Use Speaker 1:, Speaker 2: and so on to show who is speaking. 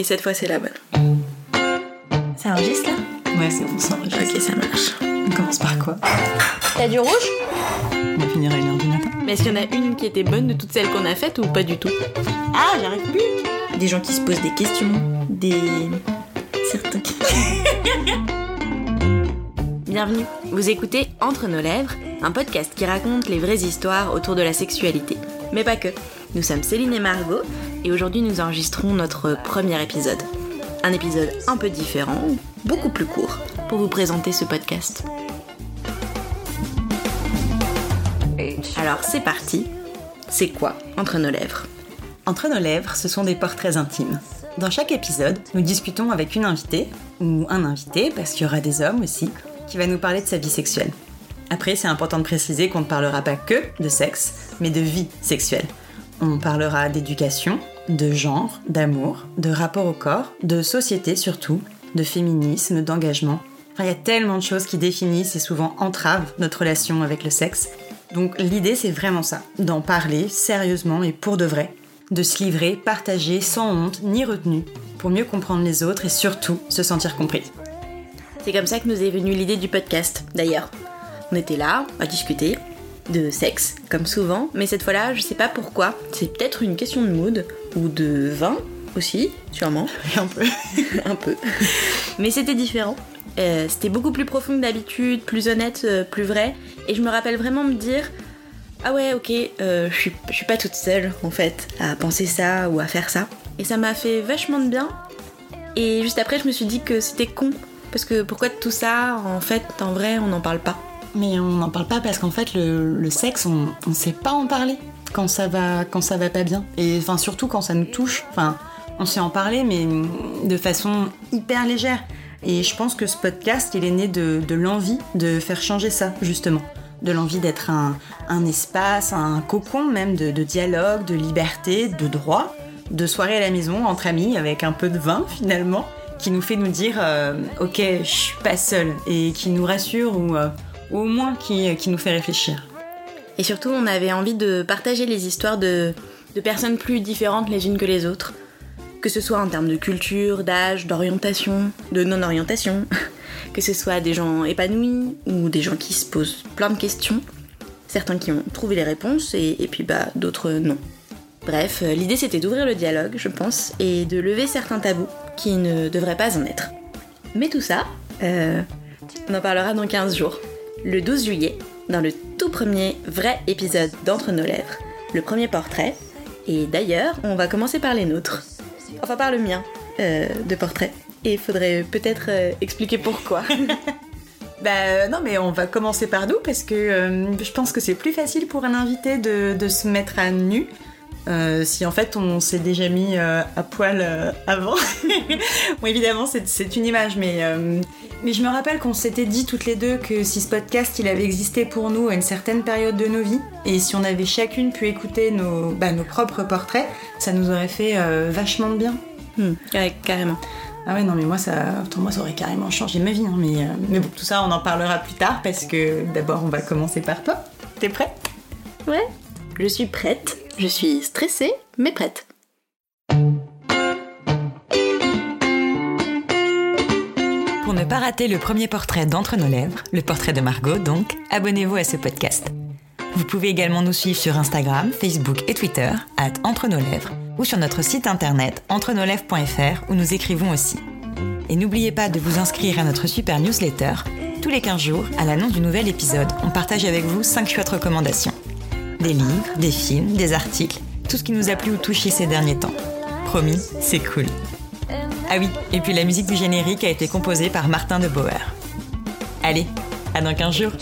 Speaker 1: Et cette fois, c'est la bonne.
Speaker 2: Ça enregistre là?
Speaker 3: Ouais, c'est bon, ça enregistre.
Speaker 1: Ok, ça marche.
Speaker 3: On commence par quoi?
Speaker 1: T'as du rouge?
Speaker 3: On va finir à 1h du matin.
Speaker 1: Mais est-ce qu'il y en a une qui était bonne de toutes celles qu'on a faites ou pas du tout?
Speaker 2: Ah, j'arrive plus Des gens qui se posent des questions, des. Certains qui.
Speaker 1: Bienvenue, vous écoutez Entre nos lèvres, un podcast qui raconte les vraies histoires autour de la sexualité. Mais pas que. Nous sommes Céline et Margot, et aujourd'hui nous enregistrons notre premier épisode. Un épisode un peu différent, beaucoup plus court, pour vous présenter ce podcast. Alors c'est parti. C'est quoi Entre nos lèvres?
Speaker 3: Entre nos lèvres, ce sont des portraits intimes. Dans chaque épisode, nous discutons avec une invitée, ou un invité, parce qu'il y aura des hommes aussi, qui va nous parler de sa vie sexuelle. Après, c'est important de préciser qu'on ne parlera pas que de sexe, mais de vie sexuelle. On parlera d'éducation, de genre, d'amour, de rapport au corps, de société surtout, de féminisme, d'engagement. Il y a tellement de choses qui définissent et souvent entravent notre relation avec le sexe. Donc l'idée, c'est vraiment ça, d'en parler sérieusement et pour de vrai, de se livrer, partager sans honte ni retenue, pour mieux comprendre les autres et surtout se sentir compris.
Speaker 1: C'est comme ça que nous est venue l'idée du podcast, d'ailleurs. On était là, à discuter de sexe, comme souvent, mais cette fois-là, je sais pas pourquoi. C'est peut-être une question de mood, ou de vin aussi, sûrement.
Speaker 3: Un peu.
Speaker 1: un peu. Mais c'était différent. Euh, c'était beaucoup plus profond que d'habitude, plus honnête, euh, plus vrai. Et je me rappelle vraiment me dire Ah ouais, ok, euh, je suis- pas toute seule en fait à penser ça ou à faire ça. Et ça m'a fait vachement de bien. Et juste après, je me suis dit que c'était con. Parce que pourquoi tout ça, en fait, en vrai, on n'en parle pas
Speaker 3: Mais on n'en parle pas parce qu'en fait, le, sexe, on ne sait pas en parler quand ça va, quand ça va pas bien. Et enfin, surtout quand ça nous touche. Enfin, on sait en parler, mais de façon hyper légère. Et je pense que ce podcast, il est né de, l'envie de faire changer ça, justement. De l'envie d'être un, espace, un cocon même de, de dialogue, de liberté, de droit, de soirée à la maison entre amis avec un peu de vin finalement, qui nous fait nous dire euh, ok, je suis pas seule et qui nous rassure ou euh, ou au moins qui, nous fait réfléchir.
Speaker 1: Et surtout, on avait envie de partager les histoires de, personnes plus différentes les unes que les autres. Que ce soit en termes de culture, d'âge, d'orientation, de non-orientation. Que ce soit des gens épanouis ou des gens qui se posent plein de questions. Certains qui ont trouvé les réponses et, et puis bah d'autres non. Bref, euh, l'idée c'était d'ouvrir le dialogue, je pense, et de lever certains tabous qui ne devraient pas en être. Mais tout ça, euh, on en parlera dans 15 jours. Le 12 juillet, dans le tout premier vrai épisode d'Entre nos lèvres, le premier portrait. Et d'ailleurs, on va commencer par les nôtres. Enfin, par le mien euh, de portrait. Et il faudrait peut-être euh, expliquer pourquoi.
Speaker 3: Bah euh, non mais on va commencer par nous parce que euh, je pense que c'est plus facile pour un invité de, de se mettre à nu euh, si en fait on s'est déjà mis à poil avant. bon évidemment c'est c'est une image mais, mais je me rappelle qu'on s'était dit toutes les deux que si ce podcast il avait existé pour nous à une certaine période de nos vies et si on avait chacune pu écouter nos, bah, nos propres portraits ça nous aurait fait euh, vachement de bien.
Speaker 1: Hmm, ouais, carrément.
Speaker 3: Ah ouais, non, mais moi, ça, pour moi, ça aurait carrément changé ma vie. hein, mais, euh, mais bon, tout ça, on en parlera plus tard parce que d'abord, on va commencer par toi. T'es prêt
Speaker 1: Ouais, je suis prête. Je suis stressée, mais prête.
Speaker 2: Pas rater le premier portrait d'Entre nos lèvres, le portrait de Margot donc, abonnez-vous à ce podcast. Vous pouvez également nous suivre sur Instagram, Facebook et Twitter, at Entre nos lèvres, ou sur notre site internet entrenoslèvres.fr où nous écrivons aussi. Et n'oubliez pas de vous inscrire à notre super newsletter. Tous les 15 jours, à l'annonce du nouvel épisode, on partage avec vous 5 chouettes recommandations. Des livres, des films, des articles, tout ce qui nous a plu ou touché ces derniers temps. Promis, c'est cool. Ah oui, et puis la musique du générique a été composée par Martin de Bauer. Allez, à dans 15 jours